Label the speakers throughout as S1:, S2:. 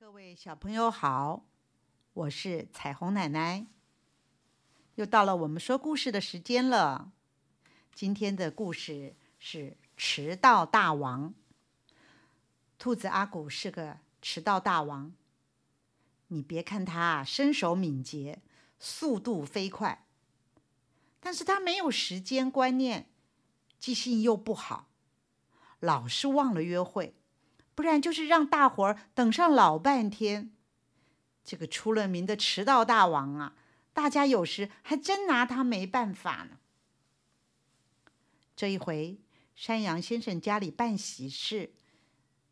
S1: 各位小朋友好，我是彩虹奶奶。又到了我们说故事的时间了。今天的故事是迟到大王。兔子阿古是个迟到大王。你别看他身手敏捷，速度飞快，但是他没有时间观念，记性又不好，老是忘了约会。不然就是让大伙儿等上老半天。这个出了名的迟到大王啊，大家有时还真拿他没办法呢。这一回，山羊先生家里办喜事，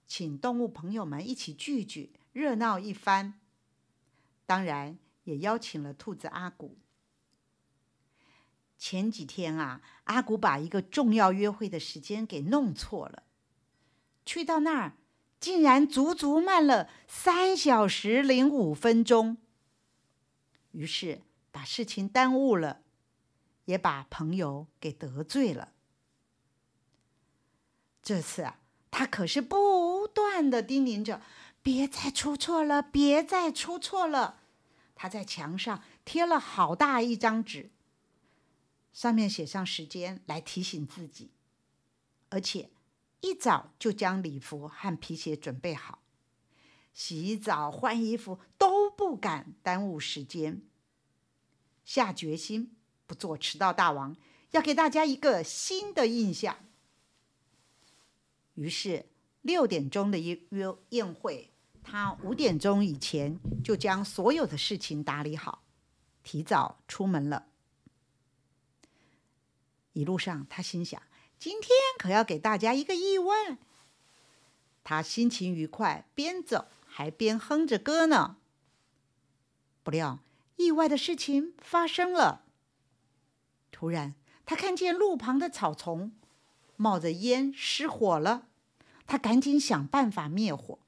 S1: 请动物朋友们一起聚聚，热闹一番。当然，也邀请了兔子阿古。前几天啊，阿古把一个重要约会的时间给弄错了，去到那儿。竟然足足慢了三小时零五分钟，于是把事情耽误了，也把朋友给得罪了。这次啊，他可是不断的叮咛着：“别再出错了，别再出错了。”他在墙上贴了好大一张纸，上面写上时间来提醒自己，而且。一早就将礼服和皮鞋准备好，洗澡换衣服都不敢耽误时间。下决心不做迟到大王，要给大家一个新的印象。于是六点钟的约约宴会，他五点钟以前就将所有的事情打理好，提早出门了。一路上，他心想。今天可要给大家一个意外。他心情愉快，边走还边哼着歌呢。不料，意外的事情发生了。突然，他看见路旁的草丛冒着烟，失火了。他赶紧想办法灭火。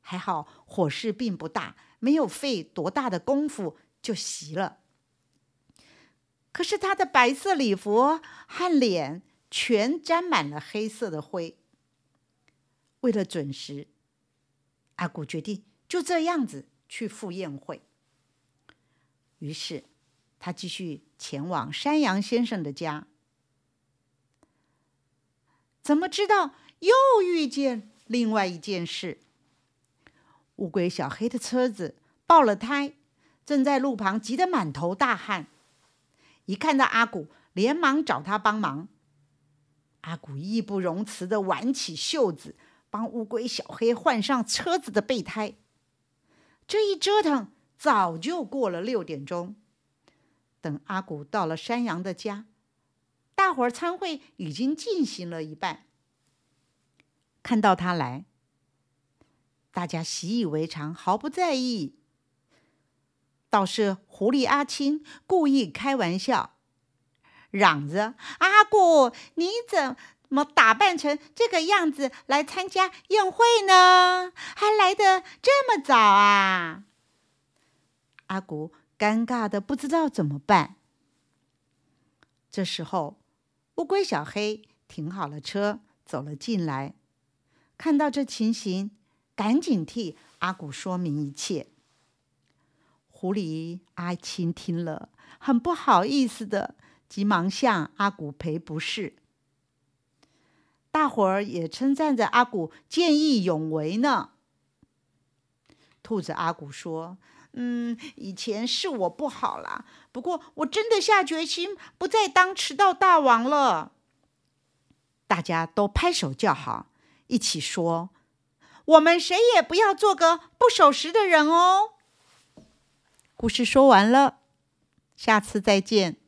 S1: 还好火势并不大，没有费多大的功夫就熄了。可是他的白色礼服和脸。全沾满了黑色的灰。为了准时，阿古决定就这样子去赴宴会。于是，他继续前往山羊先生的家。怎么知道又遇见另外一件事？乌龟小黑的车子爆了胎，正在路旁急得满头大汗。一看到阿古，连忙找他帮忙。阿古义不容辞的挽起袖子，帮乌龟小黑换上车子的备胎。这一折腾，早就过了六点钟。等阿古到了山羊的家，大伙儿参会已经进行了一半。看到他来，大家习以为常，毫不在意。倒是狐狸阿青故意开玩笑。嚷着：“阿不，你怎么打扮成这个样子来参加宴会呢？还来的这么早啊！”阿古尴尬的不知道怎么办。这时候，乌龟小黑停好了车，走了进来，看到这情形，赶紧替阿古说明一切。狐狸阿青听了，很不好意思的。急忙向阿古赔不是，大伙儿也称赞着阿古见义勇为呢。兔子阿古说：“嗯，以前是我不好啦，不过我真的下决心不再当迟到大王了。”大家都拍手叫好，一起说：“我们谁也不要做个不守时的人哦。”故事说完了，下次再见。